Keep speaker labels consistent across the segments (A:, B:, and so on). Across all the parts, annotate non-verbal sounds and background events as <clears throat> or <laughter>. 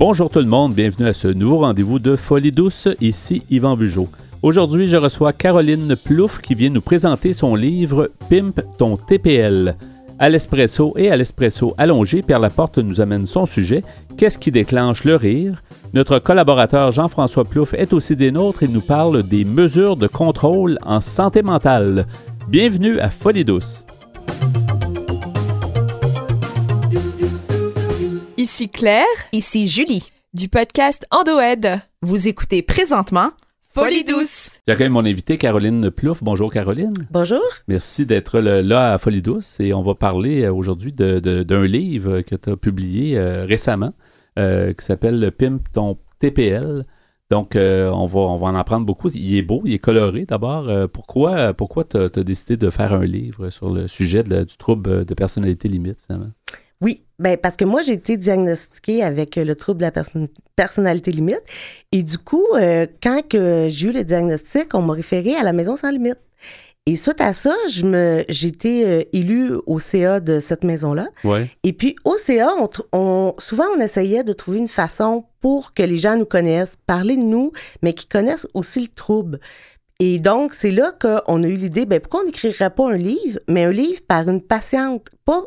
A: Bonjour tout le monde, bienvenue à ce nouveau rendez-vous de Folie douce, ici Yvan Bugeaud. Aujourd'hui, je reçois Caroline Plouffe qui vient nous présenter son livre Pimp ton TPL. À l'espresso et à l'espresso allongé, Pierre Laporte nous amène son sujet Qu'est-ce qui déclenche le rire? Notre collaborateur Jean-François Plouffe est aussi des nôtres et nous parle des mesures de contrôle en santé mentale. Bienvenue à Folie douce.
B: Ici Claire.
C: Ici Julie.
B: Du podcast Endoed.
C: Vous écoutez présentement
B: Folie douce.
A: J'accueille mon invité Caroline Plouffe. Bonjour Caroline.
C: Bonjour.
A: Merci d'être là à Folie douce et on va parler euh, aujourd'hui d'un livre que tu as publié euh, récemment euh, qui s'appelle Pimp ton TPL. Donc, on, va, on va en apprendre beaucoup. Il est beau, il est coloré d'abord. pourquoi pourquoi tu as, décidé de faire un livre sur le sujet du trouble de personnalité limite, finalement?
C: Ben parce que moi j'ai été diagnostiquée avec euh, le trouble de la personnalité limite et du coup euh, quand que j'ai eu le diagnostic, on m'a référé à la maison sans limite. Et suite à ça, je me j'ai été euh, élue au CA de cette maison-là.
A: Ouais.
C: Et puis au CA, on, souvent on essayait de trouver une façon pour que les gens nous connaissent, parler de nous, mais qu'ils connaissent aussi le trouble. Et donc, c'est là qu'on a eu l'idée, ben pourquoi on n'écrirait pas un livre, mais un livre par une patiente, pas,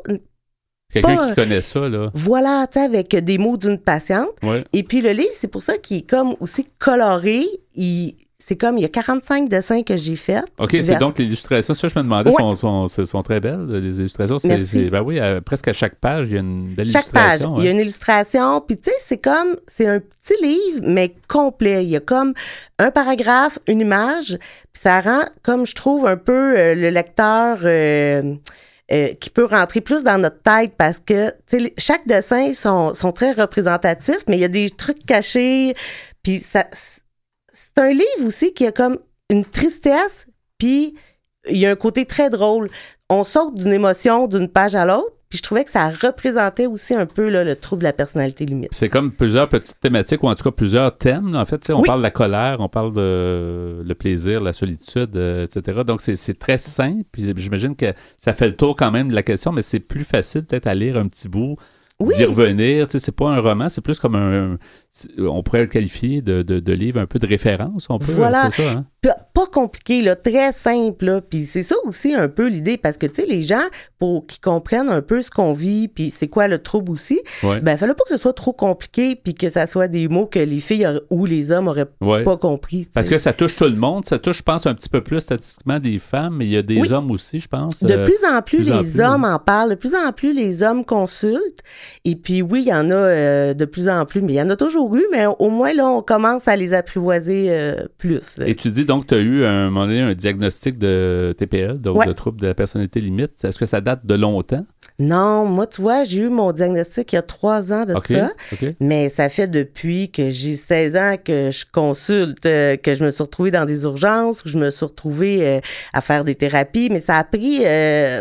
A: Quelqu'un qui connaît ça, là.
C: Voilà, tu avec des mots d'une patiente. Et puis le livre, c'est pour ça qu'il est comme aussi coloré. c'est comme, il y a 45 dessins que j'ai faits.
A: OK, c'est donc l'illustration. Ça, je me demandais, sont, sont, très belles, les illustrations. C'est, ben oui, presque à chaque page, il y a une belle
C: chaque
A: illustration.
C: Chaque page, il y a une illustration. Puis, tu sais, c'est comme, c'est un petit livre, mais complet. Il y a comme un paragraphe, une image. Puis ça rend, comme je trouve, un peu euh, le lecteur... Euh, euh, qui peut rentrer plus dans notre tête parce que chaque dessin sont, sont très représentatifs, mais il y a des trucs cachés. Puis ça, c'est un livre aussi qui a comme une tristesse, puis il y a un côté très drôle. On saute d'une émotion d'une page à l'autre, je trouvais que ça représentait aussi un peu le trouble de la personnalité limite.
A: C'est comme plusieurs petites thématiques, ou en tout cas plusieurs thèmes. En fait, on parle de la colère, on parle de le plaisir, la solitude, euh, etc. Donc, c'est très simple. J'imagine que ça fait le tour quand même de la question, mais c'est plus facile peut-être à lire un petit bout d'y revenir. Tu sais, c'est pas un roman, c'est plus comme un, On pourrait le qualifier de, de, livre un peu de référence, on peut.
C: Voilà.
A: Ça, hein?
C: Pas compliqué, là, très simple. Là. Puis c'est ça aussi un peu l'idée, parce que, tu sais, les gens, pour qu'ils comprennent un peu ce qu'on vit, puis c'est quoi le trouble aussi,
A: ouais.
C: ben, fallait pas que ce soit trop compliqué, puis que ça soit des mots que les filles ou les hommes auraient pas compris.
A: Parce que ça touche tout le monde. Ça touche, je pense, un petit peu plus statistiquement des femmes, mais il y a des hommes aussi, je pense.
C: De euh, plus en plus, les hommes en parlent. De plus en plus, les hommes consultent. Et puis, oui, il y en a euh, de plus en plus, mais il y en a toujours mais au moins, là, on commence à les apprivoiser euh, plus.
A: Et tu dis donc, tu as eu un moment donné un diagnostic de TPL, donc de trouble de la personnalité limite. Est-ce que ça date de longtemps?
C: Non, moi, tu vois, j'ai eu mon diagnostic il y a trois ans de ça. Mais ça fait depuis que j'ai 16 ans que je consulte, euh, que je me suis retrouvée dans des urgences, que je me suis retrouvée à faire des thérapies. Mais ça a pris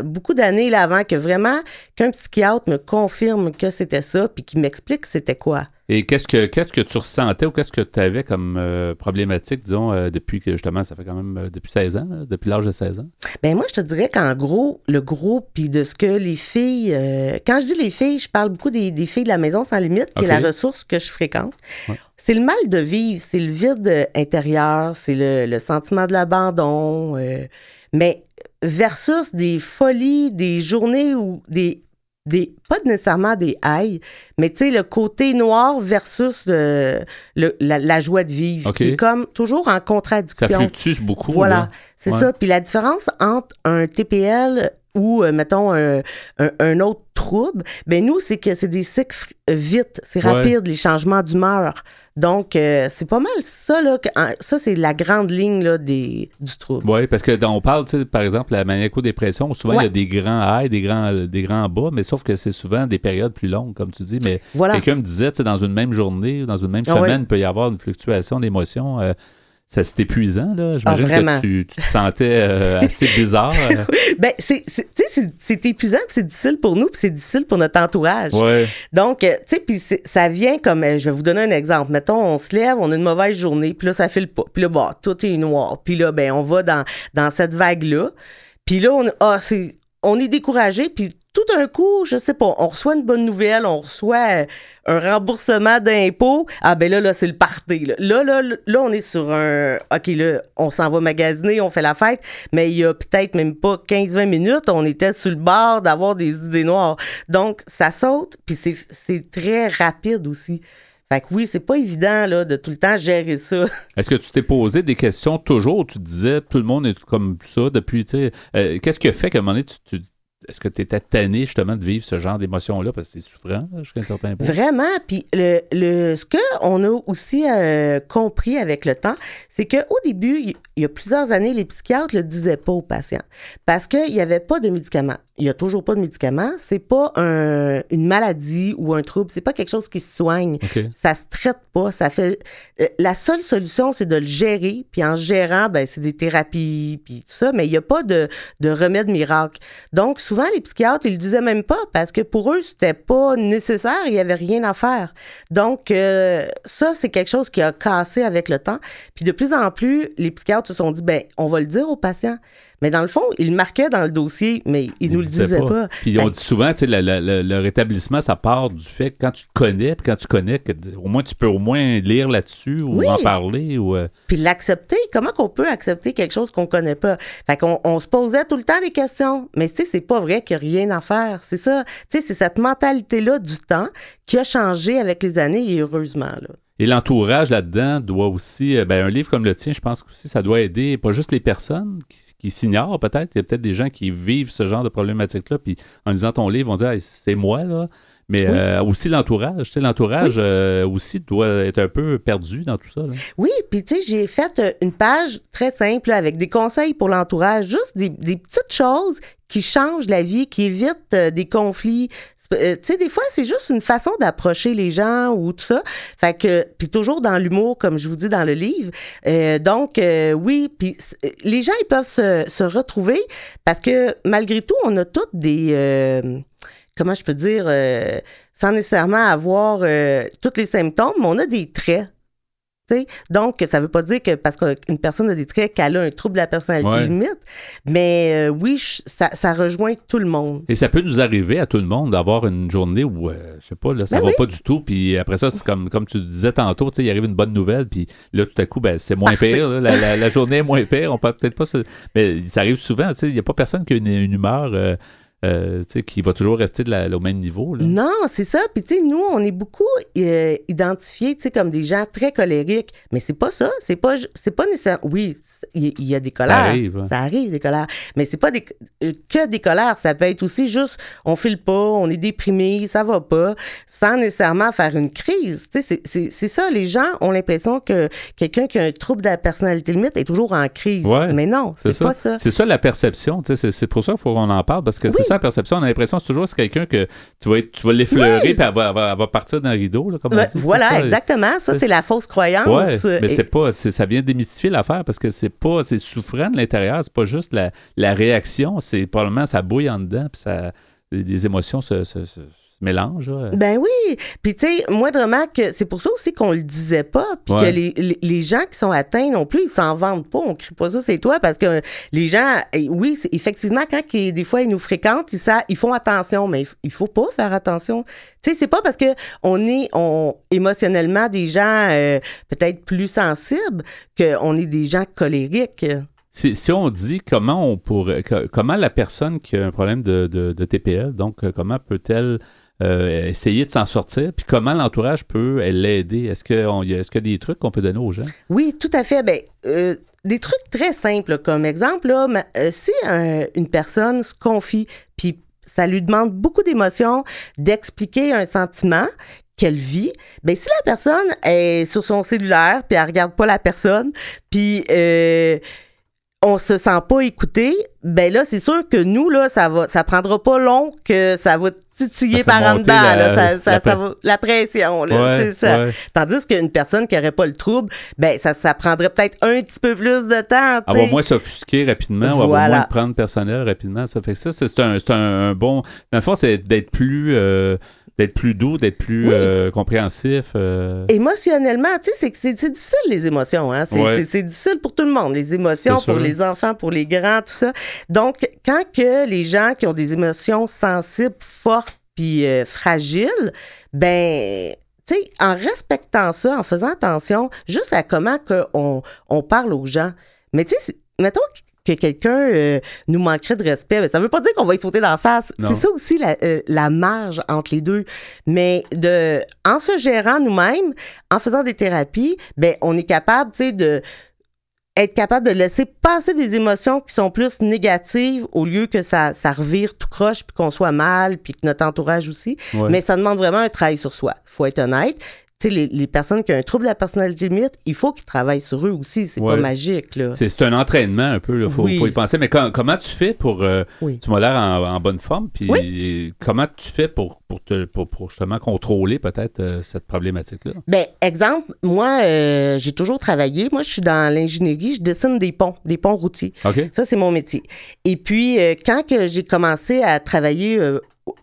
C: beaucoup d'années avant que vraiment qu'un psychiatre me confirme que c'était ça, puis qui m'explique c'était quoi.
A: Et qu'est-ce que qu'est-ce que tu ressentais ou qu'est-ce que tu avais comme euh, problématique, disons, euh, depuis que justement, ça fait quand même euh, depuis 16 ans, depuis l'âge de 16 ans?
C: Ben moi, je te dirais qu'en gros, le gros, puis de ce que les filles. quand je dis les filles, je parle beaucoup des, filles de la maison sans limite, qui est la ressource que je fréquente. C'est le mal de vivre, c'est le vide intérieur, c'est le, le, sentiment de l'abandon. mais versus des folies, des journées ou des des pas nécessairement des haïs, mais tu sais le côté noir versus le, la, joie de vivre qui est comme toujours en contradiction.
A: Ça fluctue beaucoup.
C: Voilà, c'est ça. Puis la différence entre un TPL ou, euh, mettons, un, autre trouble, ben nous, c'est que c'est des cycles vite, c'est rapide, les changements d'humeur. Donc, euh, c'est pas mal ça, là. ça, c'est la grande ligne là, des, du trouble.
A: Oui, parce que on parle, par exemple, la maniaco-dépression, souvent, il y a des grands hauts, des grands, des grands bas, mais sauf que c'est souvent des périodes plus longues, comme tu dis. Mais quelqu'un me disait, dans une même journée, dans une même ah semaine, il peut y avoir une fluctuation d'émotions. Euh, ça c'est épuisant, là. J'imagine ah, que tu, tu, te sentais euh, assez <laughs> bizarre.
C: ben, c'est, c'est épuisant, c'est difficile pour nous, puis c'est difficile pour notre entourage.
A: Ouais.
C: Donc, euh, tu sais, puis ça vient comme, euh, je vais vous donner un exemple. Mettons, on se lève, on a une mauvaise journée, puis là, ça file pas. Puis là, bah, tout est noir. Puis là, ben, on va dans, dans cette vague-là. Puis là, on, ah, c'est, on est découragé, puis tout d'un coup, je sais pas, on reçoit une bonne nouvelle, on reçoit un remboursement d'impôts. Ah ben là, là, c'est le party. Là. Là, là, on est sur un... OK, là, on s'en va magasiner, on fait la fête, mais il y a peut-être même pas 15-20 minutes, on était sur le bord d'avoir des idées noires. Donc, ça saute, puis c'est, très rapide aussi. Fait que oui, c'est pas évident là, de tout le temps gérer ça. <laughs>
A: Est-ce que tu t'es posé des questions toujours? Tu disais, tout le monde est comme ça depuis, tu sais, euh, qu'est-ce qui a fait qu'à un moment donné, tu, tu est-ce que tu étais tanné justement de vivre ce genre d'émotion-là? Parce que c'est souffrant jusqu'à un certain point?
C: Vraiment. Puis le, le, ce qu'on a aussi euh, compris avec le temps, c'est qu'au début, il y a plusieurs années, les psychiatres ne le disaient pas aux patients parce qu'il n'y avait pas de médicaments il n'y a toujours pas de médicaments. C'est pas un, une maladie ou un trouble. C'est pas quelque chose qui se soigne. Ça se traite pas. Ça fait. Euh, la seule solution, c'est de le gérer. Puis en gérant, ben c'est des thérapies puis tout ça. Mais il n'y a pas de, de remède miracle. Donc souvent les psychiatres, ils le disaient même pas parce que pour eux c'était pas nécessaire. Il y avait rien à faire. Donc euh, ça c'est quelque chose qui a cassé avec le temps. Puis de plus en plus, les psychiatres se sont dit ben on va le dire aux patients. Mais dans le fond, il marquait dans le dossier, mais il, ne nous le disait pas.
A: Puis on dit souvent, tu sais, le, rétablissement, ça part du fait que quand tu te connais, puis quand tu connais, que, au moins tu peux au moins lire là-dessus ou en parler. Ou, euh,
C: Puis l'accepter, comment qu'on peut accepter quelque chose qu'on connaît pas? Fait qu'on on se posait tout le temps des questions. Mais tu sais, c'est pas vrai qu'il n'y a rien à faire. C'est ça. Tu sais, c'est cette mentalité-là du temps qui a changé avec les années et heureusement. Là.
A: Et l'entourage là-dedans doit aussi, euh, ben, un livre comme le tien, je pense que ça doit aider pas juste les personnes qui, s'ignorent peut-être. Il y a peut-être des gens qui vivent ce genre de problématique-là, puis en lisant ton livre, vont dire c'est moi là. Mais euh, aussi l'entourage, tu sais, l'entourage euh, aussi doit être un peu perdu dans tout ça.
C: Oui, puis tu sais, j'ai fait une page très simple avec des conseils pour l'entourage, juste des, des, petites choses qui changent la vie, qui évitent des conflits, euh, tu sais, des fois, c'est juste une façon d'approcher les gens ou tout ça. Fait que, puis toujours dans l'humour, comme je vous dis dans le livre. Euh, donc, euh, oui, puis les gens, ils peuvent se, retrouver parce que malgré tout, on a toutes des comment je peux dire, sans nécessairement avoir tous les symptômes, mais on a des traits. Donc, ça ne veut pas dire que parce qu'une personne a des traits qu'elle a un trouble de la personnalité limite, mais euh, oui, ça, rejoint tout le monde.
A: Et ça peut nous arriver à tout le monde d'avoir une journée où, je euh, je sais pas, là, ça ne ben va pas du tout, puis après ça, c'est comme, comme tu disais tantôt, il arrive une bonne nouvelle, puis là, tout à coup, ben, c'est moins <laughs> pire, la, journée est moins pire, on peut peut-être pas se... Mais ça arrive souvent, il n'y a pas personne qui a une, humeur... Euh, euh, qui va toujours rester au même niveau.
C: Non, c'est ça. Puis, tu sais, nous, on est beaucoup euh, identifiés, comme des gens très colériques. Mais c'est pas ça. C'est pas, c'est pas nécessaire. Oui, il y, a des colères. Ça arrive. Hein. Ça arrive, des colères. Mais c'est pas des, euh, que des colères. Ça peut être aussi juste, on file pas, on est déprimé, ça va pas, sans nécessairement faire une crise. Tu sais, c'est ça. Les gens ont l'impression que quelqu'un qui a un trouble de la personnalité limite est toujours en crise. Mais non, c'est pas ça.
A: C'est ça la perception. C'est pour ça qu'il faut qu'on en parle, parce que c'est ça perception, on a l'impression que c'est toujours quelqu'un que tu vas, tu vas l'effleurer, puis elle va, partir d'un rideau, là, comme on dit.
C: Voilà, exactement. Ça, c'est la fausse croyance.
A: mais c'est pas, ça vient démystifier l'affaire parce que c'est pas, c'est souffrant de l'intérieur, c'est pas juste la, la réaction, c'est probablement ça bouille en dedans, puis ça, les, émotions se mélange.
C: Ben oui. Puis, tu sais, moi, que c'est pour ça aussi qu'on le disait pas. Puis que les, les, gens qui sont atteints non plus, ils s'en vendent pas. On crie pas ça, c'est toi. Parce que les gens, eh, oui, effectivement, quand des fois, ils nous fréquentent, ils, ça, ils font attention. Mais il faut pas faire attention. Tu sais, c'est pas parce que on est on, émotionnellement des gens euh, peut-être plus sensibles qu'on est des gens colériques.
A: Si, on dit comment on pourrait, comment la personne qui a un problème de, de TPL, donc euh, comment peut-elle euh, essayer de s'en sortir, puis comment l'entourage peut l'aider? Est-ce qu'il y, a des trucs qu'on peut donner aux gens?
C: Oui, tout à fait. Ben, euh, des trucs très simples, comme exemple, là, euh, si une personne se confie, puis ça lui demande beaucoup d'émotions d'expliquer un sentiment qu'elle vit, ben si la personne est sur son cellulaire puis elle regarde pas la personne, puis on se sent pas écouté, ben là, c'est sûr que nous, là, ça va, ça prendra pas long que ça va titiller par en dedans, la, ça, va, la pression, là, c'est ça. Tandis qu'une personne qui aurait pas le trouble, ben, ça, ça prendrait peut-être un petit peu plus de temps,
A: Elle va moins s'offusquer rapidement, ou avoir moins de prendre personnel rapidement, ça fait que ça, c'est un, un, bon, dans le fond, c'est d'être plus, euh, d'être plus doux, d'être plus
C: Oui.
A: euh, compréhensif. euh,
C: émotionnellement, tu sais, c'est difficile les émotions. Hein? C'est
A: Ouais.
C: difficile pour tout le monde, les émotions, pour les enfants, pour les grands, tout ça. Donc, quand que les gens qui ont des émotions sensibles, fortes, puis euh, fragiles, ben, tu sais, en respectant ça, en faisant attention juste à comment que on, on parle aux gens. Mais tu sais, mettons que quelqu'un euh, nous manquerait de respect, ben, ça veut pas dire qu'on va y sauter d'en face. C'est ça aussi la, euh, la marge entre les deux. Mais de, en se gérant nous-mêmes, en faisant des thérapies, ben, on est capable, tu sais, de être capable de laisser passer des émotions qui sont plus négatives au lieu que ça, ça revire tout croche puis qu'on soit mal puis que notre entourage aussi.
A: ouais.
C: Mais ça demande vraiment un travail sur soi. faut être honnête. Sais, les, les personnes qui ont un trouble de la personnalité limite, il faut qu'ils travaillent sur eux aussi. C'est
A: Ouais.
C: pas magique, là.
A: C'est un entraînement un peu, il faut,
C: Oui.
A: faut y penser. Mais com- comment tu fais pour. euh,
C: Oui.
A: Tu m'as l'air en, en bonne forme, puis comment tu fais pour, pour, te, pour, pour justement contrôler peut-être euh, cette problématique-là?
C: Ben, exemple, moi, euh, j'ai toujours travaillé. Moi, je suis dans l'ingénierie, je dessine des ponts, des ponts routiers. Ça, c'est mon métier. Et puis, quand que j'ai commencé à travailler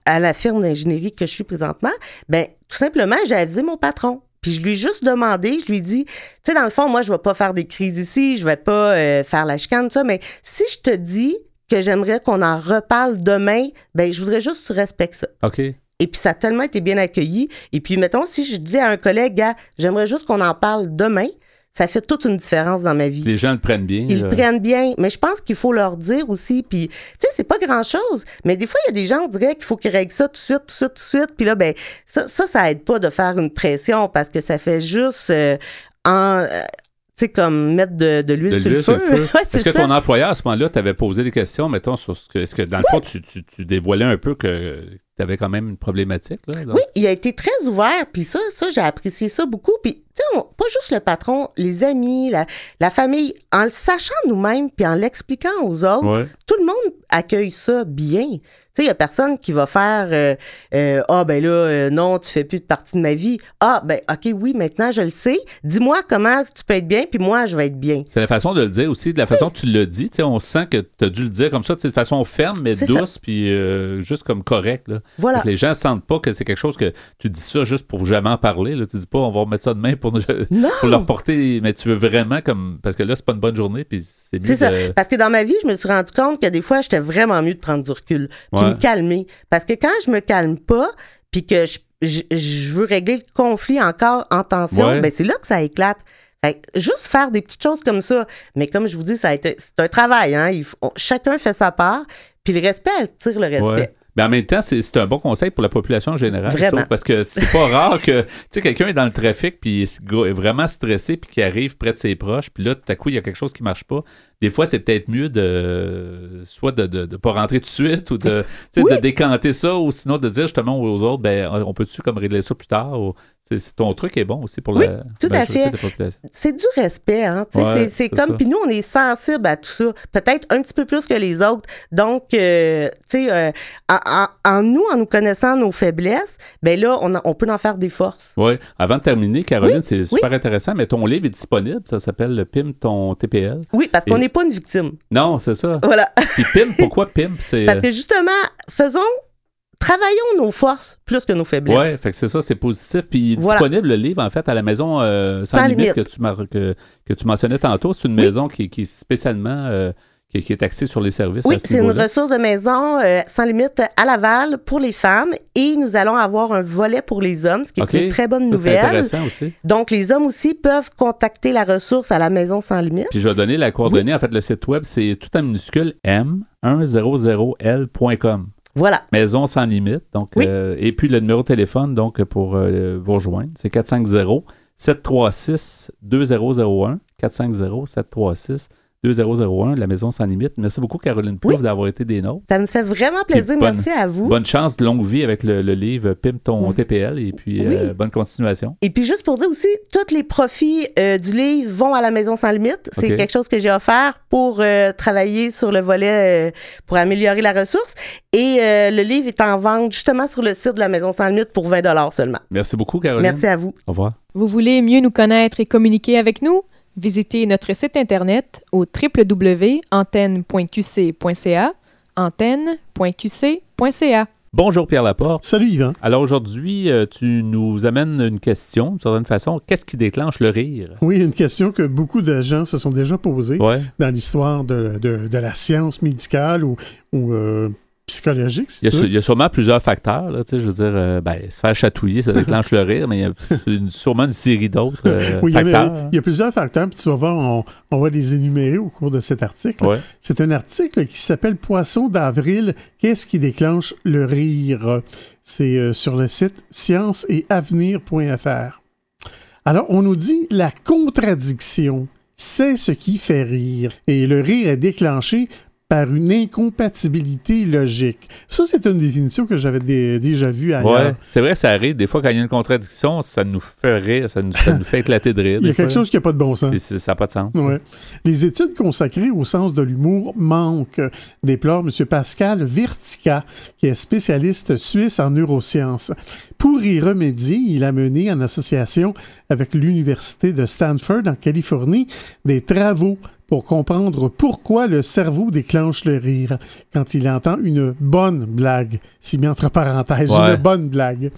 C: à la firme d'ingénierie que je suis présentement, ben tout simplement, j'ai avisé mon patron. Puis je lui ai juste demandé, je lui ai dit, tu sais, dans le fond, moi, je vais pas faire des crises ici, je vais pas euh, faire la chicane, tout ça, mais si je te dis que j'aimerais qu'on en reparle demain, ben je voudrais juste que tu respectes ça.
A: OK.
C: Et puis, ça a tellement été bien accueilli. Et puis, mettons, si je dis à un collègue, gars, j'aimerais juste qu'on en parle demain, ça fait toute une différence dans ma vie.
A: Les gens le prennent bien.
C: Ils le prennent bien, mais je pense qu'il faut leur dire aussi. Puis, tu sais, c'est pas grand-chose, mais des fois, il y a des gens, on dirait qu'il faut qu'ils règlent ça tout de suite, tout de suite, tout de suite. Puis là, ben, ça, ça, ça aide pas de faire une pression parce que ça fait juste euh, en. euh, sais, comme mettre de, de l'huile sur, le
A: sur
C: feu.
A: le feu. <laughs>
C: Ouais,
A: Est-ce que ton employeur, à ce moment-là, t'avait posé des questions, mettons, sur ce que. Est-ce que, dans le fond, tu, tu, tu dévoilais un peu que tu avais quand même une problématique, là? donc?
C: Oui, il a été très ouvert, puis ça, ça j'ai apprécié ça beaucoup. Puis, tu sais, pas juste le patron, les amis, la, la famille, en le sachant nous-mêmes, puis en l'expliquant aux autres,
A: Ouais.
C: tout le monde accueille ça bien. Sais, il y a personne qui va faire euh, euh, Ah, ben là, euh, non, tu fais plus de partie de ma vie. Ah, ben, OK, oui, maintenant, je le sais. Dis-moi comment tu peux être bien, puis moi, je vais être bien.
A: C'est la façon de le dire aussi, de la façon que tu l'as dit. tu sais, On sent que tu as dû le dire comme ça, tu sais, de façon ferme, mais douce, puis juste comme correct. Là.
C: Voilà.
A: Que les gens ne sentent pas que c'est quelque chose que tu dis ça juste pour jamais en parler. Là. Tu dis pas, on va remettre ça demain pour, nous- <laughs> pour leur porter, mais tu veux vraiment comme. Parce que là, c'est pas une bonne journée, puis c'est mieux
C: C'est ça. Parce que dans ma vie, je me suis rendu compte que des fois, j'étais vraiment mieux de prendre du recul, puis
A: Ouais.
C: Me calmer. Parce que quand je me calme pas, puis que je, je- je veux régler le conflit encore en tension,
A: Ouais.
C: ben c'est là que ça éclate. Fait que juste faire des petites choses comme ça. Mais comme je vous dis, ça a été, c'est un travail. Hein? Il faut- on- chacun fait sa part, puis le respect, elle tire le respect.
A: Ouais. Mais en même temps, c'est un bon conseil pour la population en général. je trouve, parce que c'est pas <laughs> rare que tu sais quelqu'un est dans le trafic puis est vraiment stressé puis qui arrive près de ses proches puis là tout à coup il y a quelque chose qui marche pas. Des fois c'est peut-être mieux de soit de, de, de pas rentrer tout de suite ou de
C: Oui.
A: de décanter ça ou sinon de dire justement aux autres ben on peut-tu comme régler ça plus tard ou ton truc est bon aussi pour
C: Oui,
A: la
C: tout à fait.
A: de la population.
C: c'est du respect, hein.
A: Ouais,
C: c'est- comme. Puis nous, on est sensible à tout ça. Peut-être un petit peu plus que les autres. Donc, euh, tu sais, euh, en, nous, en nous connaissant nos faiblesses, ben là, on, a- on peut en faire des forces.
A: Oui. Avant de terminer, Caroline,
C: Oui,
A: c'est super intéressant, mais ton livre est disponible. Ça s'appelle Le Pim, ton TPL.
C: Oui, parce qu'on n'est pas une victime.
A: Non, c'est ça.
C: Voilà.
A: Puis Pim, pourquoi Pim? <laughs> C'est.
C: Parce que justement, faisons, travaillons nos forces plus que nos faiblesses.
A: Ouais, fait que c'est ça, c'est positif. Puis il est
C: Voilà.
A: disponible le livre, en fait, à la maison euh, sans,
C: Sans
A: limite,
C: limite.
A: Que, tu que, que tu mentionnais tantôt. C'est une
C: Oui.
A: maison qui, qui est spécialement euh, qui, qui est axée sur les services.
C: Oui,
A: ce
C: c'est une ressource de maison euh, sans limite à Laval pour les femmes et nous allons avoir un volet pour les hommes, ce qui est une très bonne
A: Ça, C'est
C: nouvelle.
A: intéressant aussi.
C: Donc, les hommes aussi peuvent contacter la ressource à la maison sans limite.
A: Puis je vais donner la coordonnée. En fait, le site web, c'est tout en minuscule m100l.com.
C: Voilà.
A: Maison sans limite. Donc,
C: Oui.
A: euh, et puis le numéro de téléphone donc pour euh, vous rejoindre, c'est 450 736 2001 450 736 2001 la maison sans limite. Merci beaucoup Caroline Plouffe
C: Oui.
A: d'avoir été des nôtres.
C: Ça me fait vraiment plaisir.
A: bonne-
C: Merci à vous.
A: Bonne chance, longue vie avec le, le livre Pim ton
C: Oui.
A: TPL et puis
C: Oui.
A: euh, bonne continuation.
C: Et puis juste pour dire aussi, tous les profits euh, du livre vont à la Maison sans limite. C'est quelque chose que j'ai offert pour euh, travailler sur le volet euh, pour améliorer la ressource. Et euh, le livre est en vente justement sur le site de la Maison sans limite pour 20 seulement.
A: Merci beaucoup Caroline.
C: Merci à vous.
A: Au revoir.
B: Vous voulez mieux nous connaître et communiquer avec nous? Visitez notre site internet au www.antenne.qc.ca, antenne.qc.ca.
A: Bonjour Pierre Laporte.
D: Salut Yvan.
A: Alors aujourd'hui, euh, tu nous amènes une question, d'une certaine façon. Qu'est-ce qui déclenche le rire?
D: Oui, une question que beaucoup de gens se sont déjà posées dans l'histoire de, la science médicale ou, euh, psychologique.
A: il, y a, sûrement plusieurs facteurs. Là, je veux dire, euh, ben, se faire chatouiller, ça déclenche le rire, mais il y a <laughs> sûrement une série d'autres euh, facteurs.
D: Il y, a, plusieurs facteurs, puis tu vas voir, on, va les énumérer au cours de cet article. C'est un article qui s'appelle Poisson d'avril, qu'est-ce qui déclenche le rire? C'est euh, sur le site science et avenir.fr. Alors, on nous dit la contradiction c'est ce qui fait rire. Et le rire est déclenché par une incompatibilité logique. Ça, c'est une définition que j'avais déjà vue ailleurs. Ouais,
A: c'est vrai, ça arrive. Des fois, quand il y a une contradiction, ça nous fait rire, ça nous, fait éclater de rire.
D: il y a quelque chose qui n'a pas de bon sens.
A: ça n'a pas de sens.
D: Ouais. Les études consacrées au sens de l'humour manquent, déplore M. Pascal Vertica, qui est spécialiste suisse en neurosciences. Pour y remédier, il a mené, en association avec l'Université de Stanford en Californie, des travaux pour comprendre pourquoi le cerveau déclenche le rire quand il entend une bonne blague, si mis entre parenthèses, une bonne blague.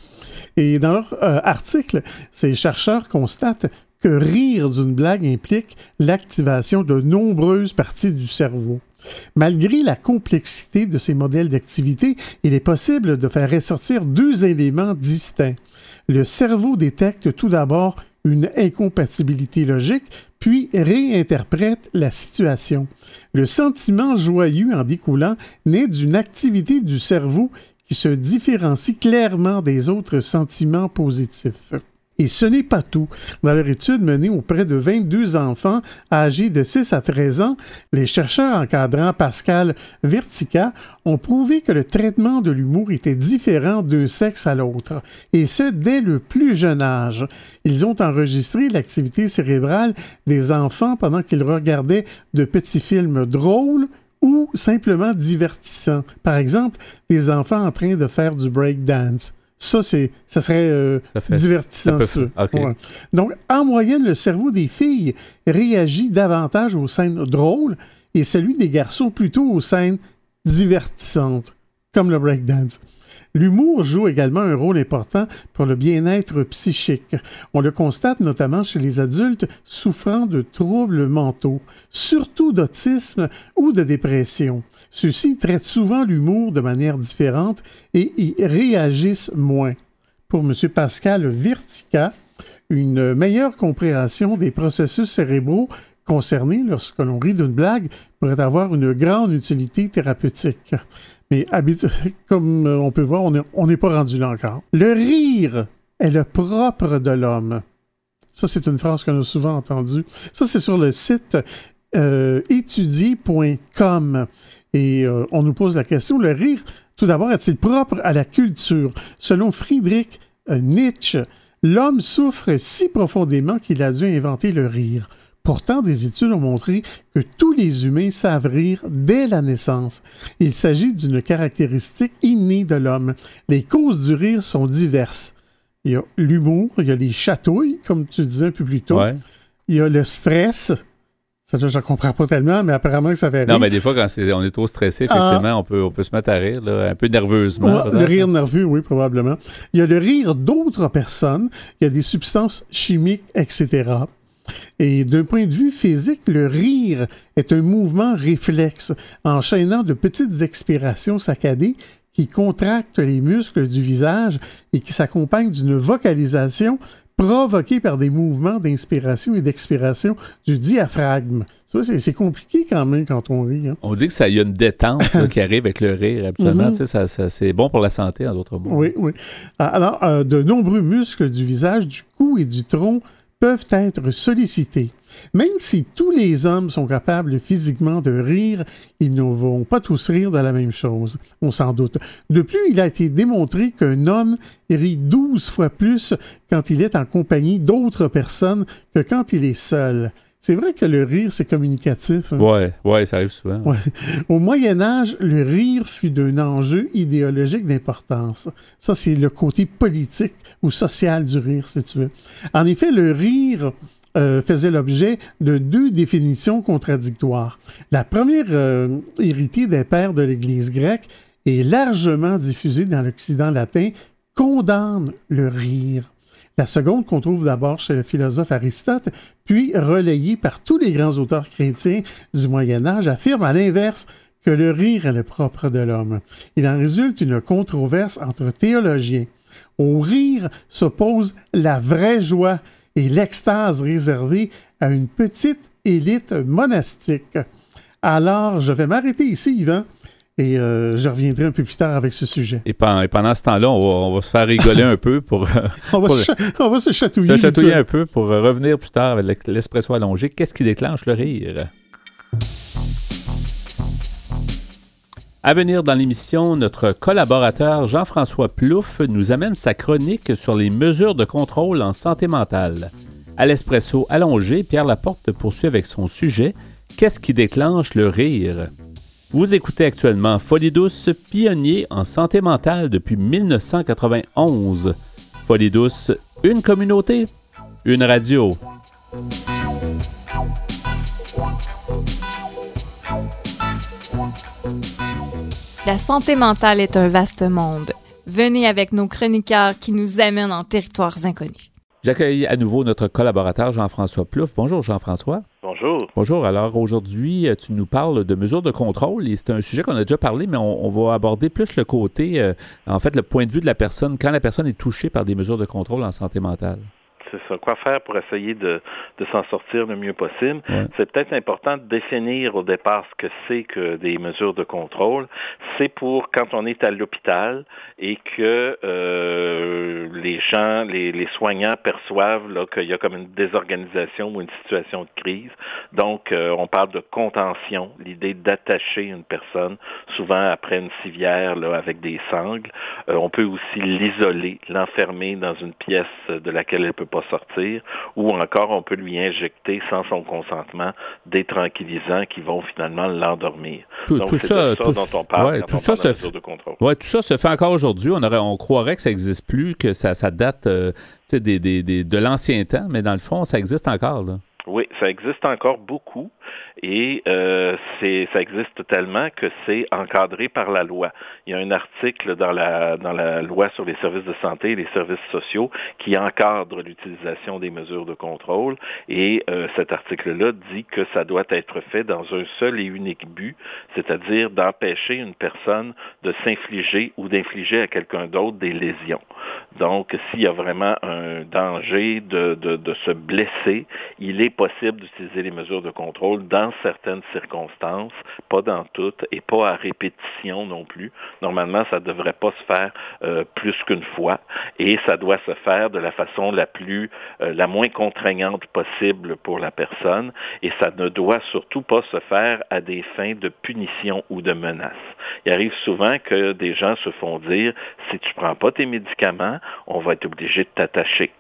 D: Et dans leur euh, article, ces chercheurs constatent que rire d'une blague implique l'activation de nombreuses parties du cerveau. Malgré la complexité de ces modèles d'activité, il est possible de faire ressortir deux éléments distincts. Le cerveau détecte tout d'abord une incompatibilité logique, puis réinterprète la situation. Le sentiment joyeux en découlant naît d'une activité du cerveau qui se différencie clairement des autres sentiments positifs. Et ce n'est pas tout. Dans leur étude menée auprès de 22 enfants âgés de 6 à 13 ans, les chercheurs encadrant Pascal Vertica ont prouvé que le traitement de l'humour était différent d'un sexe à l'autre, et ce dès le plus jeune âge. Ils ont enregistré l'activité cérébrale des enfants pendant qu'ils regardaient de petits films drôles, ou simplement divertissants. Par exemple, des enfants en train de faire du break dance. Ça, c'est, ça serait euh, divertissant. Donc, en moyenne, le cerveau des filles réagit davantage aux scènes drôles et celui des garçons plutôt aux scènes divertissantes, comme le breakdance. L'humour joue également un rôle important pour le bien-être psychique. On le constate notamment chez les adultes souffrant de troubles mentaux, surtout d'autisme ou de dépression. Ceux-ci traitent souvent l'humour de manière différente et y réagissent moins. Pour M. Pascal Vertica, une meilleure compréhension des processus cérébraux concernés lorsque l'on rit d'une blague pourrait avoir une grande utilité thérapeutique. Mais comme on peut voir, on n'est pas rendu là encore. Le rire est le propre de l'homme. Ça, c'est une phrase qu'on a souvent entendue. Ça, c'est sur le site euh, étudier.com. Et euh, on nous pose la question, le rire, tout d'abord, est-il propre à la culture? Selon Friedrich euh, Nietzsche, l'homme souffre si profondément qu'il a dû inventer le rire. Pourtant, des études ont montré que tous les humains savent rire dès la naissance. Il s'agit d'une caractéristique innée de l'homme. Les causes du rire sont diverses. Il y a l'humour, il y a les chatouilles, comme tu disais un peu plus tôt. Il y a le stress, ça, je ne comprends pas tellement, mais apparemment, ça fait rire.
A: Non, mais des fois, quand on est trop stressé, effectivement, ah. on, peut, on peut se mettre à rire, un peu nerveusement.
D: le rire nerveux, oui, probablement. Il y a le rire d'autres personnes, il y a des substances chimiques, etc. Et d'un point de vue physique, le rire est un mouvement réflexe, enchaînant de petites expirations saccadées qui contractent les muscles du visage et qui s'accompagnent d'une vocalisation provoqué par des mouvements d'inspiration et d'expiration du diaphragme. Ça, c'est compliqué quand même quand on rit. Hein.
A: On dit que ça y a une détente qui arrive avec le rire. Absolument, mhm. ça, c'est bon pour la santé, en d'autres mots.
D: Oui, oui. Ah, alors, euh, de nombreux muscles du visage, du cou et du tronc peuvent être sollicités. Même si tous les hommes sont capables physiquement de rire, ils ne vont pas tous rire de la même chose, on s'en doute. De plus, il a été démontré qu'un homme rit douze fois plus quand il est en compagnie d'autres personnes que quand il est seul. C'est vrai que le rire, c'est communicatif.
A: Hein? Ouais, ouais, ça arrive souvent.
D: Au Moyen Âge, le rire fut d'un enjeu idéologique d'importance. Ça, c'est le côté politique ou social du rire, si tu veux. En effet, le rire euh, faisait l'objet de deux définitions contradictoires. La première, euh, héritée des pères de l'Église grecque, et largement diffusée dans l'Occident latin, condamne le rire. La seconde, qu'on trouve d'abord chez le philosophe Aristote, puis relayée par tous les grands auteurs chrétiens du Moyen Âge, affirme à l'inverse que le rire est le propre de l'homme. Il en résulte une controverse entre théologiens. Au rire s'oppose la vraie joie et l'extase réservée à une petite élite monastique. Alors, je vais m'arrêter ici, Yvan, et euh, je reviendrai un peu plus tard avec ce sujet.
A: Et pendant, ce temps-là, on va, se faire rigoler un peu pour. <laughs>
D: on, va se chatouiller.
A: Se chatouiller un peu pour revenir plus tard avec l'espresso allongé. Qu'est-ce qui déclenche le rire? À venir dans l'émission, notre collaborateur Jean-François Plouffe nous amène sa chronique sur les mesures de contrôle en santé mentale. À l'espresso allongé, Pierre Laporte poursuit avec son sujet Qu'est-ce qui déclenche le rire? Vous écoutez actuellement Folie douce, pionnier en santé mentale depuis 1991. Folie douce, une communauté, une radio.
E: La santé mentale est un vaste monde. Venez avec nos chroniqueurs qui nous amènent en territoires inconnus.
A: J'accueille à nouveau notre collaborateur Jean-François Plouf. Bonjour Jean-François.
F: Bonjour.
A: Bonjour. Alors aujourd'hui, euh, tu nous parles de mesures de contrôle et c'est un sujet qu'on a déjà parlé, mais on, va aborder plus le côté, euh, en fait, le point de vue de la personne quand la personne est touchée par des mesures de contrôle en santé mentale
F: c'est ça. Quoi faire pour essayer de, s'en sortir le mieux possible? C'est peut-être important de définir au départ ce que c'est que des mesures de contrôle. C'est pour quand on est à l'hôpital et que euh, les gens, les, soignants perçoivent qu'il y a comme une désorganisation ou une situation de crise. Donc, euh, on parle de contention, l'idée d'attacher une personne, souvent après une civière là, avec des sangles. Euh, on peut aussi l'isoler, l'enfermer dans une pièce de laquelle elle ne peut pas sortir, ou encore on peut lui injecter sans son consentement des tranquillisants qui vont finalement l'endormir.
A: Tout, Donc, ça, ça dont on parle tout ça se de contrôle. Ouais, tout ça se fait encore aujourd'hui. On, on croirait que ça n'existe plus, que ça, ça date euh, des, des, de l'ancien temps, mais dans le fond, ça existe encore. Là.
F: Oui, ça existe encore beaucoup et euh, ça existe tellement que c'est encadré par la loi. Il y a un article dans la, loi sur les services de santé et les services sociaux qui encadre l'utilisation des mesures de contrôle et euh, cet article-là dit que ça doit être fait dans un seul et unique but, c'est-à-dire d'empêcher une personne de s'infliger ou d'infliger à quelqu'un d'autre des lésions. Donc, s'il y a vraiment un danger de se blesser, il est possible d'utiliser les mesures de contrôle dans certaines circonstances, pas dans toutes, et pas à répétition non plus. Normalement, ça ne devrait pas se faire euh, plus qu'une fois, et ça doit se faire de la façon la euh, la moins contraignante possible pour la personne, et ça ne doit surtout pas se faire à des fins de punition ou de menace. Il arrive souvent que des gens se font dire, si tu ne prends pas tes médicaments, on va être obligé de t'attacher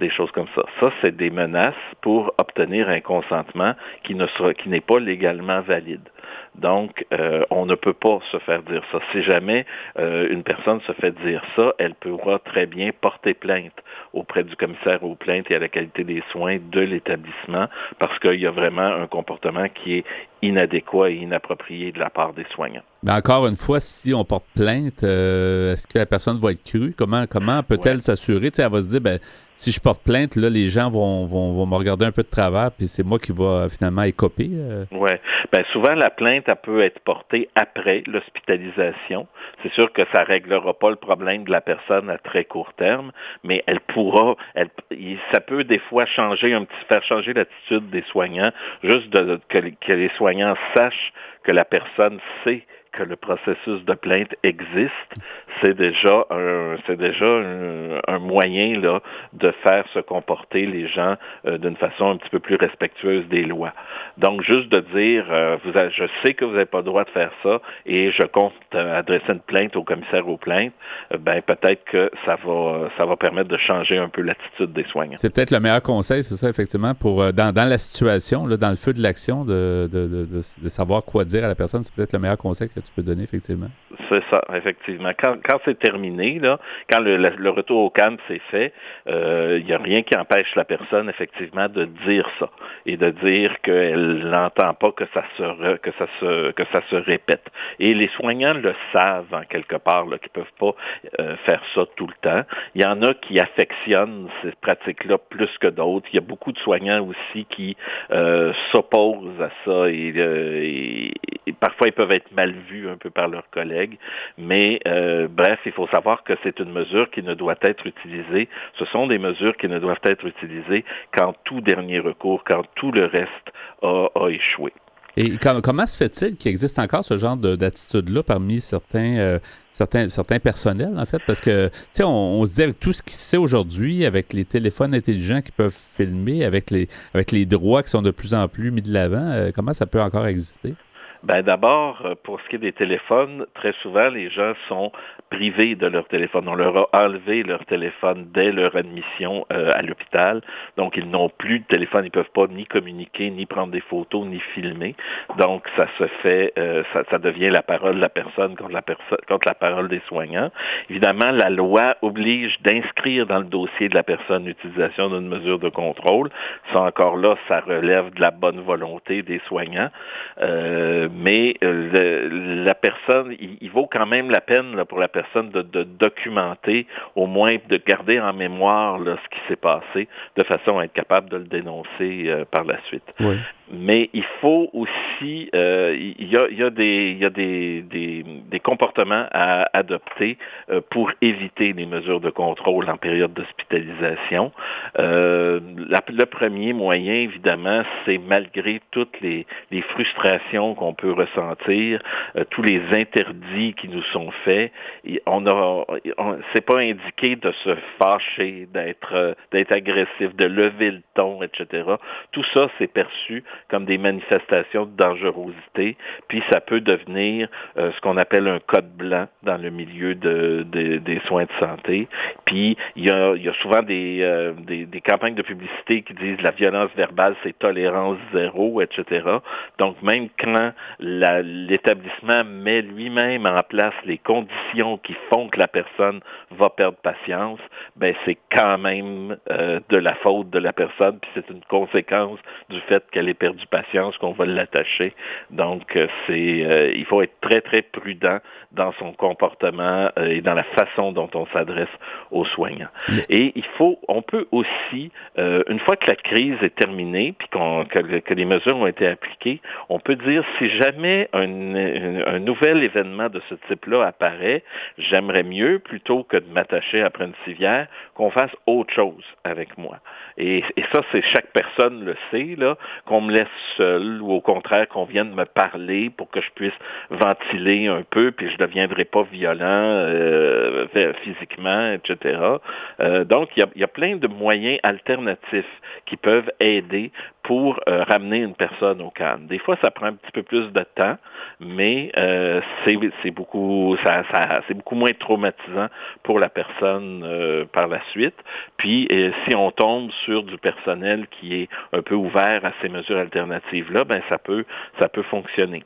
F: des choses comme ça. Ça, c'est des menaces pour obtenir un consentement qui n'est pas légalement valide. Donc, euh, on ne peut pas se faire dire ça. Si jamais euh, une personne se fait dire ça, elle pourra très bien porter plainte auprès du commissaire aux plaintes et à la qualité des soins de l'établissement parce qu'il y a vraiment un comportement qui est inadéquat et inapproprié de la part des soignants.
A: Mais encore une fois, si on porte plainte, euh, est-ce que la personne va être crue? Comment, comment peut-elle s'assurer? Elle va se dire, ben, si je porte plainte, là, les gens vont, vont, me regarder un peu de travers, puis c'est moi qui va finalement écoper.
F: Oui. Ben, souvent, la plainte peut être portée après l'hospitalisation. C'est sûr que ça ne réglera pas le problème de la personne à très court terme, mais elle pourra, elle, ça peut des fois changer un petit, faire changer l'attitude des soignants, juste que les soignants sachent que la personne sait que le processus de plainte existe, c'est déjà un c'est déjà un, moyen là de faire se comporter les gens euh, d'une façon un petit peu plus respectueuse des lois. Donc juste de dire euh, vous je sais que vous n'avez pas le droit de faire ça et je compte euh, adresser une plainte au commissaire aux plaintes, ben peut-être que ça va ça va permettre de changer un peu l'attitude des soignants.
A: C'est peut-être le meilleur conseil, c'est ça effectivement pour dans, dans la situation là, dans le feu de l'action de, de, de, de, savoir quoi dire à la personne, c'est peut-être le meilleur conseil que tu peux donner, effectivement.
F: C'est ça, effectivement. Quand, c'est terminé, là, quand le, retour au calme s'est fait, il euh, n'y a rien qui empêche la personne, effectivement, de dire ça et de dire qu'elle n'entend pas que ça se que ça se que ça se répète. Et les soignants le savent en quelque part, qu'ils peuvent pas euh, faire ça tout le temps. Il y en a qui affectionnent ces pratiques-là plus que d'autres. Il y a beaucoup de soignants aussi qui euh, s'opposent à ça et, parfois ils peuvent être mal vus un peu par leurs collègues. Mais euh, bref, il faut savoir que c'est une mesure qui ne doit être utilisée. Ce sont des mesures qui ne doivent être utilisées qu'en tout dernier recours, quand tout le reste a, échoué.
A: Et comment se fait-il qu'il existe encore ce genre d'attitude-là parmi certains, euh, certains, certains personnels, en fait? Parce que, tu sais, on, se dit avec tout ce qui se sait aujourd'hui, avec les téléphones intelligents qui peuvent filmer, avec les, avec les droits qui sont de plus en plus mis de l'avant, euh, comment ça peut encore exister?
F: Ben d'abord, euh, pour ce qui est des téléphones, très souvent les gens sont privés de leur téléphone. On leur a enlevé leur téléphone dès leur admission euh, à l'hôpital, donc ils n'ont plus de téléphone, ils peuvent pas ni communiquer, ni prendre des photos, ni filmer. Donc ça se fait, euh, ça, ça, devient la parole de la personne contre la personne contre la parole des soignants. Évidemment, la loi oblige d'inscrire dans le dossier de la personne l'utilisation d'une mesure de contrôle. Ça encore là, ça relève de la bonne volonté des soignants. Euh, mais euh, la personne, il, vaut quand même la peine pour la personne de, documenter, au moins de garder en mémoire ce qui s'est passé, de façon à être capable de le dénoncer euh, par la suite. Mais il faut aussi, euh, il, y a, il, y a, des, il y a des, des, des comportements à adopter euh, pour éviter les mesures de contrôle en période d'hospitalisation. Euh, le premier moyen, évidemment, c'est malgré toutes les, frustrations qu'on peut ressentir, euh, tous les interdits qui nous sont faits, on a, c'est pas indiqué de se fâcher, d'être, euh, d'être agressif, de lever le ton, etc. Tout ça, c'est perçu comme des manifestations de dangerosité, puis ça peut devenir euh, ce qu'on appelle un code blanc dans le milieu de, des soins de santé. Puis il y a, il y a souvent des, euh, des, des, campagnes de publicité qui disent la violence verbale, c'est tolérance zéro, etc. Donc même quand l'établissement met lui-même en place les conditions qui font que la personne va perdre patience, ben c'est quand même euh, de la faute de la personne, puis c'est une conséquence du fait qu'elle ait perdu patience qu'on va l'attacher. Donc, euh, c'est, euh, il faut être très, très prudent dans son comportement euh, et dans la façon dont on s'adresse aux soignants. Et il faut, on peut aussi, une fois que la crise est terminée, puis que, les mesures ont été appliquées, on peut dire si jamais un, un nouvel événement de ce type-là apparaît, j'aimerais mieux, plutôt que de m'attacher après une civière, qu'on fasse autre chose avec moi. Et, et ça, c'est chaque personne le sait, là, qu'on me seul ou au contraire qu'on vienne me parler pour que je puisse ventiler un peu, puis je ne deviendrai pas violent euh, physiquement, etc. Euh, donc, il y, a, plein de moyens alternatifs qui peuvent aider pour euh, ramener une personne au calme. Des fois, ça prend un petit peu plus de temps, mais c'est beaucoup, c'est beaucoup moins traumatisant pour la personne par la suite. Puis, si on tombe sur du personnel qui est un peu ouvert à ces mesures alternatives-là, ben ça peut, ça peut fonctionner.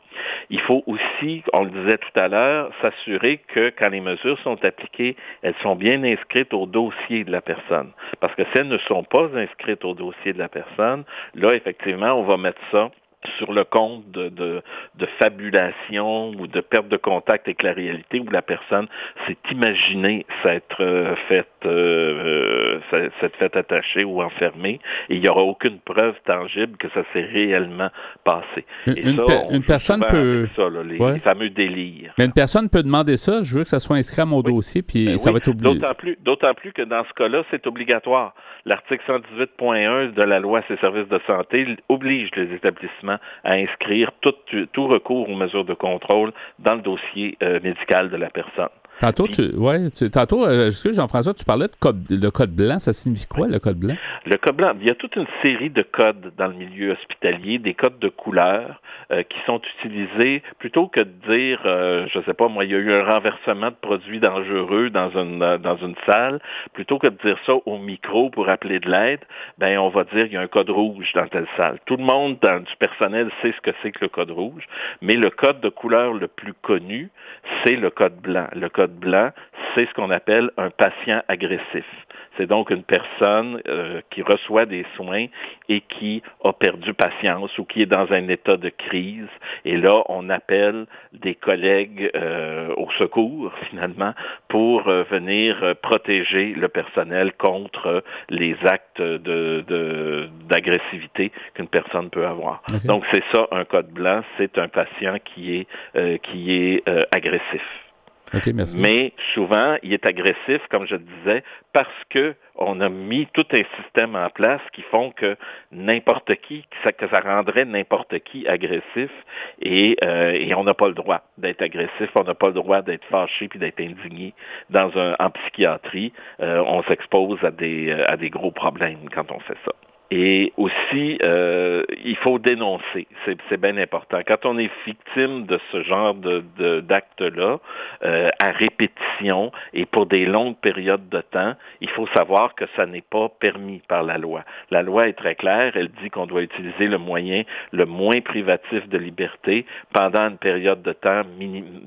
F: Il faut aussi, on le disait tout à l'heure, s'assurer que quand les mesures sont appliquées, elles sont bien inscrites au dossier de la personne. Parce que si elles ne sont pas inscrites au dossier de la personne, là, effectivement, on va mettre ça sur le compte de, de, de, fabulation ou de perte de contact avec la réalité où la personne s'est imaginée s'être euh, faite euh, euh s'être fait attacher ou enfermer et il n'y aura aucune preuve tangible que ça s'est réellement passé.
A: Et une, ça, une personne peut
F: ça, les, fameux délires.
A: Mais une personne peut demander ça, je veux que ça soit inscrit à mon dossier puis ben ça va être obligé.
F: D'autant plus, d'autant plus que dans ce cas-là, c'est obligatoire. L'article 118.1 de la loi sur les services de santé oblige les établissements à inscrire tout, recours aux mesures de contrôle dans le dossier euh, médical de la personne.
A: Tantôt, tu, ouais, tu, tantôt, euh, Jean-François, tu parlais de code, le code blanc. Ça signifie quoi, le code blanc?
F: Le code blanc, il y a toute une série de codes dans le milieu hospitalier, des codes de couleur euh, qui sont utilisés plutôt que de dire, euh, je ne sais pas, moi, il y a eu un renversement de produits dangereux dans une, dans une salle, plutôt que de dire ça au micro pour appeler de l'aide, ben on va dire qu'il y a un code rouge dans telle salle. Tout le monde dans du personnel sait ce que c'est que le code rouge, mais le code de couleur le plus connu, c'est le code blanc. Le code blanc, c'est ce qu'on appelle un patient agressif. C'est donc une personne euh, qui reçoit des soins et qui a perdu patience ou qui est dans un état de crise. Et là, on appelle des collègues euh, au secours, <laughs> finalement, pour euh, venir protéger le personnel contre les actes d'agressivité de, qu'une personne peut avoir. Donc, c'est ça, un code blanc, c'est un patient qui est, qui est agressif. Mais souvent, il est agressif, comme je le disais, parce que on a mis tout un système en place qui font que n'importe qui, que ça, rendrait n'importe qui agressif et, euh, on n'a pas le droit d'être agressif, on n'a pas le droit d'être fâché puis d'être indigné dans un, en psychiatrie. Euh, on s'expose à des, à des gros problèmes quand on fait ça. Et aussi, euh, il faut dénoncer. C'est bien important. Quand on est victime de ce genre de, d'actes-là, euh, à répétition et pour des longues périodes de temps, il faut savoir que ça n'est pas permis par la loi. La loi est très claire. Elle dit qu'on doit utiliser le moyen le moins privatif de liberté pendant une période de temps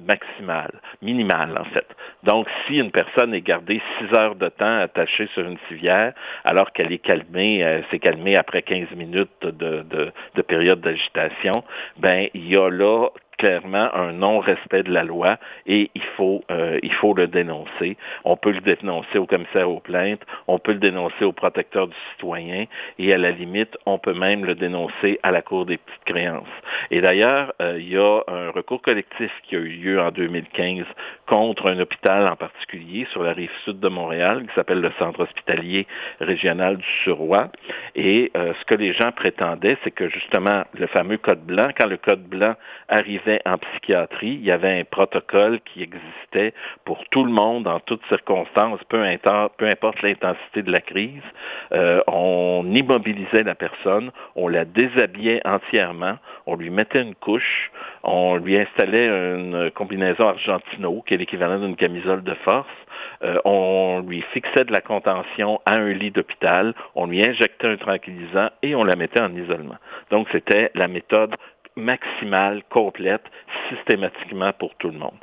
F: maximale, minimale en fait. Donc, si une personne est gardée six heures de temps attachée sur une civière alors qu'elle est calmée, euh, c'est calmer après 15 minutes de, de période d'agitation, ben il y a là clairement un non-respect de la loi et il faut, euh, il faut le dénoncer. On peut le dénoncer au commissaire aux plaintes, on peut le dénoncer au protecteur du citoyen et à la limite, on peut même le dénoncer à la Cour des petites créances. Et d'ailleurs, euh, il y a un recours collectif qui a eu lieu en 2015 contre un hôpital en particulier sur la rive sud de Montréal qui s'appelle le Centre hospitalier régional du Suroît. Et euh, ce que les gens prétendaient, c'est que justement, le fameux code blanc, quand le code blanc arrivait en psychiatrie, il y avait un protocole qui existait pour tout le monde en toutes circonstances, peu, importe l'intensité de la crise. Euh, on immobilisait la personne, on la déshabillait entièrement, on lui mettait une couche, on lui installait une combinaison Argentino, qui est l'équivalent d'une camisole de force, euh, on lui fixait de la contention à un lit d'hôpital, on lui injectait un tranquillisant et on la mettait en isolement. Donc c'était la méthode maximale, complète, systématiquement pour tout le monde.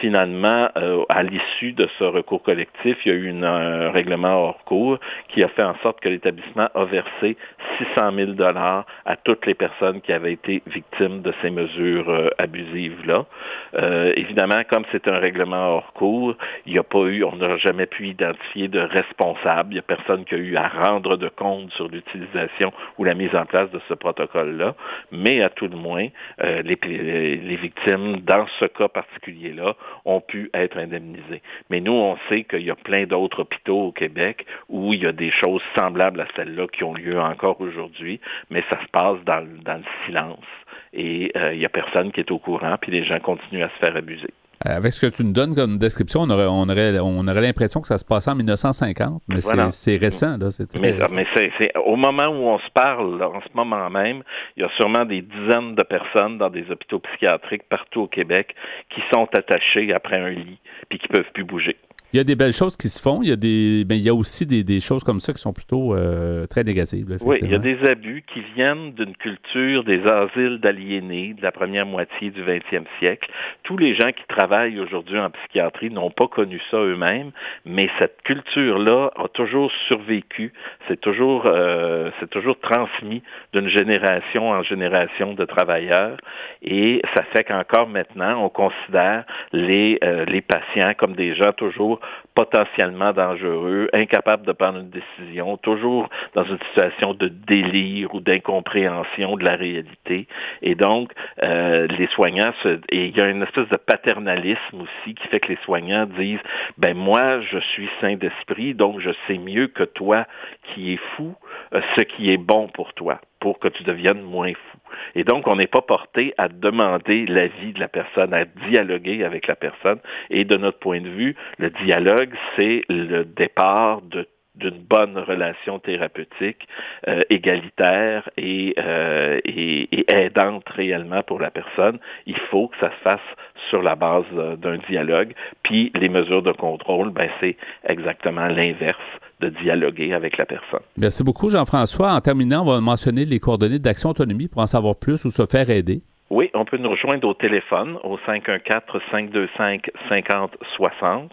F: Finalement, euh, à l'issue de ce recours collectif, il y a eu un règlement hors cours qui a fait en sorte que l'établissement a versé 600 000 dollars à toutes les personnes qui avaient été victimes de ces mesures euh, abusives-là. Euh, évidemment, comme c'est un règlement hors cours, il n'y a pas eu, on n'a jamais pu identifier de responsable. Il n'y a personne qui a eu à rendre de compte sur l'utilisation ou la mise en place de ce protocole-là. Mais à tout le moins, euh, les, victimes, dans ce cas particulier-là, ont pu être indemnisées. Mais nous, on sait qu'il y a plein d'autres hôpitaux au Québec où il y a des choses semblables à celles-là qui ont lieu encore aujourd'hui, mais ça se passe dans, le silence. Et euh, il n'y a personne qui est au courant, puis les gens continuent à se faire abuser.
A: Euh, avec ce que tu nous donnes comme description, on aurait, on aurait, on aurait l'impression que ça se passait en 1950, mais c'est récent. Là,
F: mais, mais c'est, au moment où on se parle, en ce moment même, il y a sûrement des dizaines de personnes dans des hôpitaux psychiatriques partout au Québec qui sont attachées après un lit puis qui peuvent plus bouger.
A: Il y a des belles choses qui se font. Il y a, des, ben, il y a aussi des, des, choses comme ça qui sont plutôt euh, très négatives.
F: oui, il y a des abus qui viennent d'une culture des asiles d'aliénés de la première moitié du 20e siècle. Tous les gens qui travaillent aujourd'hui en psychiatrie n'ont pas connu ça eux-mêmes, mais cette culture-là a toujours survécu. C'est toujours, euh, c'est toujours transmis d'une génération en génération de travailleurs. Et ça fait qu'encore maintenant, on considère les, euh, les patients comme des gens toujours potentiellement dangereux, incapable de prendre une décision, toujours dans une situation de délire ou d'incompréhension de la réalité. Et donc, euh, les soignants, et il y a une espèce de paternalisme aussi qui fait que les soignants disent, ben moi, je suis saint d'esprit, donc je sais mieux que toi qui es fou, euh, ce qui est bon pour toi. Pour que tu deviennes moins fou. Et donc, on n'est pas porté à demander l'avis de la personne, à dialoguer avec la personne. Et de notre point de vue, le dialogue, c'est le départ d'une bonne relation thérapeutique euh, égalitaire euh, et, et, aidante réellement pour la personne, il faut que ça se fasse sur la base euh, d'un dialogue. Puis les mesures de contrôle, ben, c'est exactement l'inverse de dialoguer avec la personne.
A: Merci beaucoup, Jean-François. En terminant, on va mentionner les coordonnées d'Action Autonomie pour en savoir plus ou se faire aider.
F: Oui, on peut nous rejoindre au téléphone au 514-525-5060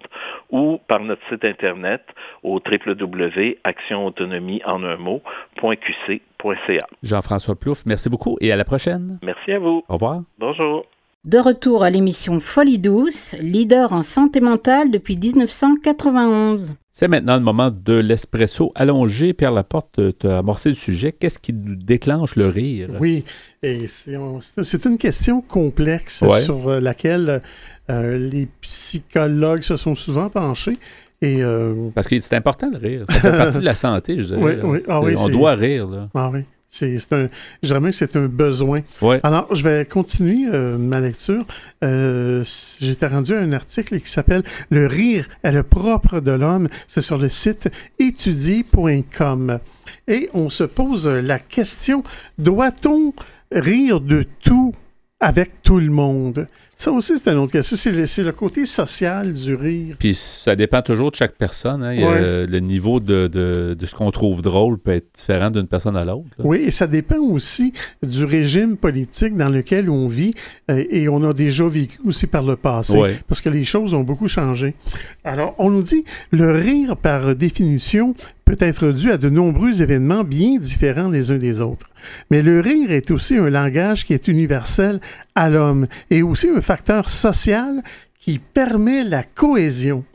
F: ou par notre site Internet au www.actionautonomie en un mot.qc.ca.
A: Jean-François Plouf, merci beaucoup et à la prochaine.
F: Merci à vous.
A: Au revoir.
F: Bonjour.
G: De retour à l'émission Folie douce, leader en santé mentale depuis 1991.
A: C'est maintenant le moment de l'espresso allongé. Pierre Laporte, tu as amorcé le sujet. Qu'est-ce qui déclenche le rire?
D: Oui, et c'est une question complexe sur euh, laquelle euh, les psychologues se sont souvent penchés. Et euh,
A: Parce que c'est important de rire. Ça fait partie de la <laughs> santé, je dirais.
D: Oui, oui. Ah, oui
A: On doit rire. Là.
D: Ah oui. C'est un, je dirais même que c'est un besoin. Alors, je vais continuer euh, ma lecture. Euh, J'étais rendu à un article qui s'appelle Le rire est le propre de l'homme. C'est sur le site étudie.com. Et on se pose la question, doit-on rire de tout? Avec tout le monde? Ça aussi, c'est un autre question. C'est le, côté social du rire.
A: Puis ça dépend toujours de chaque personne. Hein. le niveau de, de, ce qu'on trouve drôle peut être différent d'une personne à l'autre.
D: Oui, et ça dépend aussi du régime politique dans lequel on vit euh, et on a déjà vécu aussi par le passé. Parce que les choses ont beaucoup changé. Alors, on nous dit, le rire, par définition, peut être dû à de nombreux événements bien différents les uns des autres. Mais le rire est aussi un langage qui est universel à l'homme et aussi un facteur social qui permet la cohésion.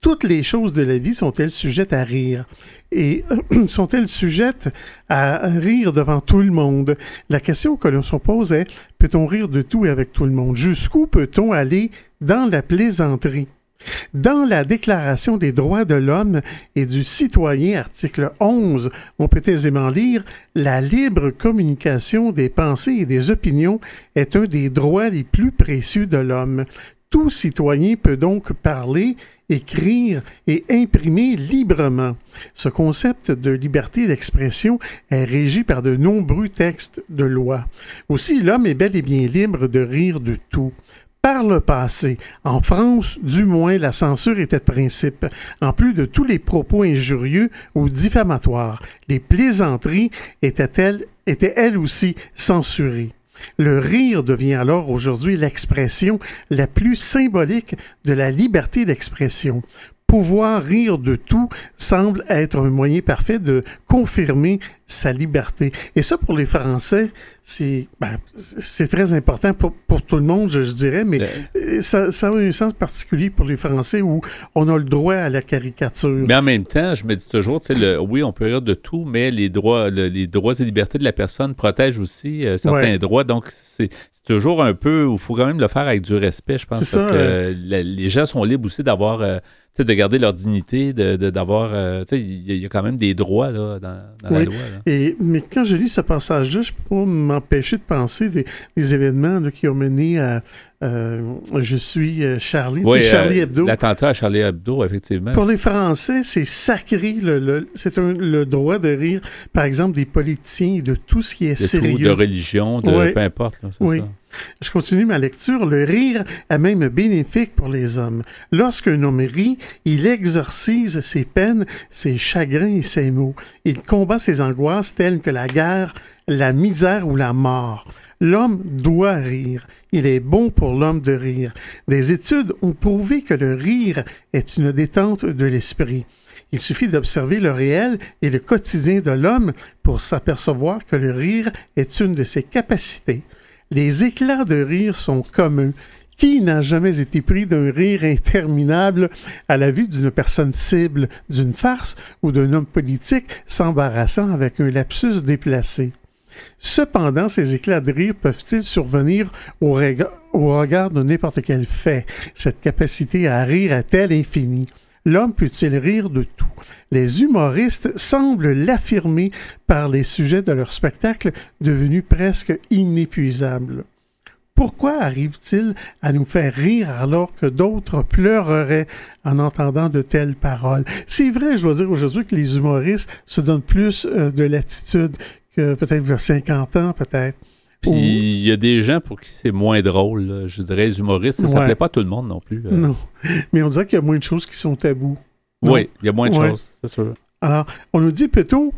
D: Toutes les choses de la vie sont-elles sujettes à rire? Et <clears throat> sont-elles sujettes à rire devant tout le monde? La question que l'on se pose est, peut-on rire de tout et avec tout le monde? Jusqu'où peut-on aller dans la plaisanterie? Dans la Déclaration des droits de l'homme et du citoyen, article 11, on peut aisément lire La libre communication des pensées et des opinions est un des droits les plus précieux de l'homme. Tout citoyen peut donc parler, écrire et imprimer librement. Ce concept de liberté d'expression est régi par de nombreux textes de loi. Aussi, l'homme est bel et bien libre de rire de tout. Par le passé, en France, du moins, la censure était de principe. En plus de tous les propos injurieux ou diffamatoires, les plaisanteries étaient-elles étaient elles aussi censurées. Le rire devient alors aujourd'hui l'expression la plus symbolique de la liberté d'expression pouvoir rire de tout semble être un moyen parfait de confirmer sa liberté. Et ça, pour les Français, c'est ben, très important pour, pour, tout le monde, je, dirais, mais euh, ça, ça, a un sens particulier pour les Français où on a le droit à la caricature.
A: Mais en même temps, je me dis toujours, le, oui, on peut rire de tout, mais les droits, les droits et libertés de la personne protègent aussi euh, certains droits. Donc, c'est toujours un peu, il faut quand même le faire avec du respect, je pense, parce que les gens sont libres aussi d'avoir... Euh, de garder leur dignité, d'avoir. De, euh, il y, a quand même des droits là, dans, la loi.
D: Et, mais quand je lis ce passage-là, je ne peux pas m'empêcher de penser des, des événements qui ont mené à, euh, je suis euh, Charlie.
A: Oui, Charlie Hebdo. L'attentat à Charlie Hebdo, effectivement.
D: Pour les Français, c'est sacré. Le, c'est le droit de rire, par exemple, des politiciens, de tout ce qui est de sérieux.
A: de religion, de peu importe. oui. Ça.
D: Je continue ma lecture. Le rire est même bénéfique pour les hommes. Lorsqu'un homme rit, il exorcise ses peines, ses chagrins et ses maux. Il combat ses angoisses telles que la guerre, la misère ou la mort. L'homme doit rire. Il est bon pour l'homme de rire. Des études ont prouvé que le rire est une détente de l'esprit. Il suffit d'observer le réel et le quotidien de l'homme pour s'apercevoir que le rire est une de ses capacités. Les éclats de rire sont communs. Qui n'a jamais été pris d'un rire interminable à la vue d'une personne cible, d'une farce ou d'un homme politique s'embarrassant avec un lapsus déplacé? Cependant, ces éclats de rire peuvent-ils survenir au, regard, de n'importe quel fait? Cette capacité à rire est-elle infinie? L'homme peut-il rire de tout? Les humoristes semblent l'affirmer par les sujets de leur spectacle devenus presque inépuisables. Pourquoi arrive-t-il à nous faire rire alors que d'autres pleureraient en entendant de telles paroles? C'est vrai, je dois dire aujourd'hui que les humoristes se donnent plus euh, de latitude que peut-être vers 50 ans, peut-être.
A: Puis il y a des gens pour qui c'est moins drôle. là. Je dirais, les humoristes, ça ne
D: Ouais.
A: pas tout le monde non plus. euh.
D: Non. Mais on dirait qu'il y a moins de choses qui sont tabous.
A: Oui, il y a moins de
D: Ouais.
A: choses, c'est sûr.
D: Alors, on nous dit, peut-on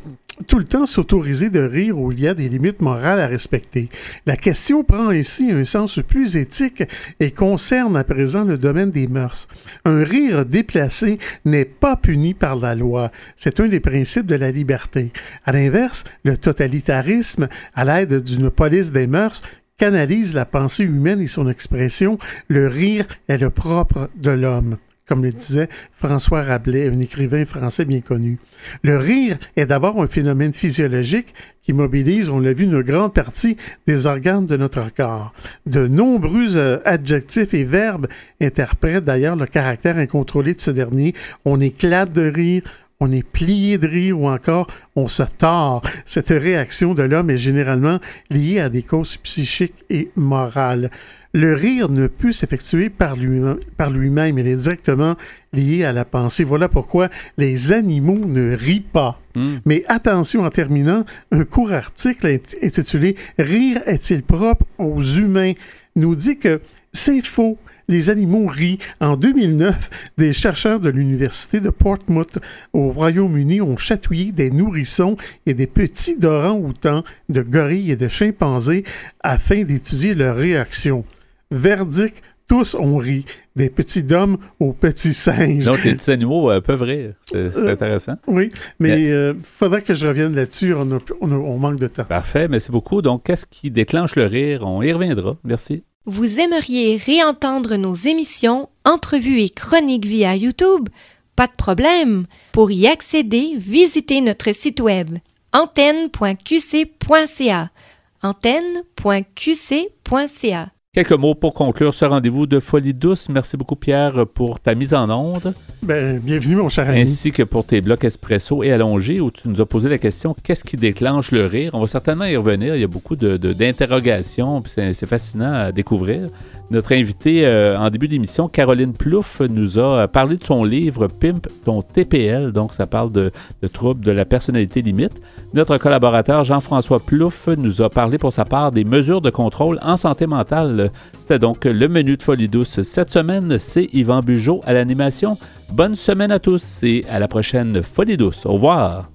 D: tout le temps s'autoriser de rire où il y a des limites morales à respecter? La question prend ainsi un sens plus éthique et concerne à présent le domaine des mœurs. Un rire déplacé n'est pas puni par la loi. C'est un des principes de la liberté. À l'inverse, le totalitarisme, à l'aide d'une police des mœurs, canalise la pensée humaine et son expression. Le rire est le propre de l'homme comme le disait François Rabelais, un écrivain français bien connu. Le rire est d'abord un phénomène physiologique qui mobilise, on l'a vu, une grande partie des organes de notre corps. De nombreux euh, adjectifs et verbes interprètent d'ailleurs le caractère incontrôlé de ce dernier. On éclate de rire, on est plié de rire ou encore on se tord. Cette réaction de l'homme est généralement liée à des causes psychiques et morales. Le rire ne peut s'effectuer par lui-même, par lui-même, il est directement lié à la pensée. Voilà pourquoi les animaux ne rient pas.
A: Hmm.
D: Mais attention en terminant, un court article int- intitulé Rire est-il propre aux humains nous dit que c'est faux. Les animaux rient. En 2009, des chercheurs de l'Université de Portsmouth au Royaume-Uni ont chatouillé des nourrissons et des petits orang-outans de gorilles et de chimpanzés afin d'étudier leurs réactions. Verdict, tous ont ri. Des petits d'hommes aux petits singes.
A: Donc, les petits animaux euh, peuvent rire. C'est c'est
D: Euh,
A: intéressant.
D: Oui, mais il faudrait que je revienne là-dessus. On, manque de temps.
A: Parfait, merci beaucoup. Donc, qu'est-ce qui déclenche le rire? On y reviendra. Merci.
H: Vous aimeriez réentendre nos émissions, entrevues et chroniques via YouTube? Pas de problème. Pour y accéder, visitez notre site web antenne.qc.ca. antenne.qc.ca.
A: Quelques mots pour conclure ce rendez-vous de Folie douce. Merci beaucoup, Pierre, pour ta mise en onde,
D: Ben, bienvenue, mon cher ami.
A: ainsi que pour tes blocs espresso et allongés, où tu nous as posé la question qu'est-ce qui déclenche le rire? On va certainement y revenir. Il y a beaucoup de- de- d'interrogations, puis c'est c'est fascinant à découvrir. Notre invitée euh, en début d'émission, Caroline Plouffe, nous a parlé de son livre Pimp ton TPL, donc ça parle de, de troubles de la personnalité limite. Notre collaborateur Jean-François Plouffe nous a parlé pour sa part des mesures de contrôle en santé mentale. C'était donc le menu de Folie douce. Cette semaine, c'est Yvan Bugeaud à l'animation. Bonne semaine à tous et à la prochaine Folie douce. Au revoir.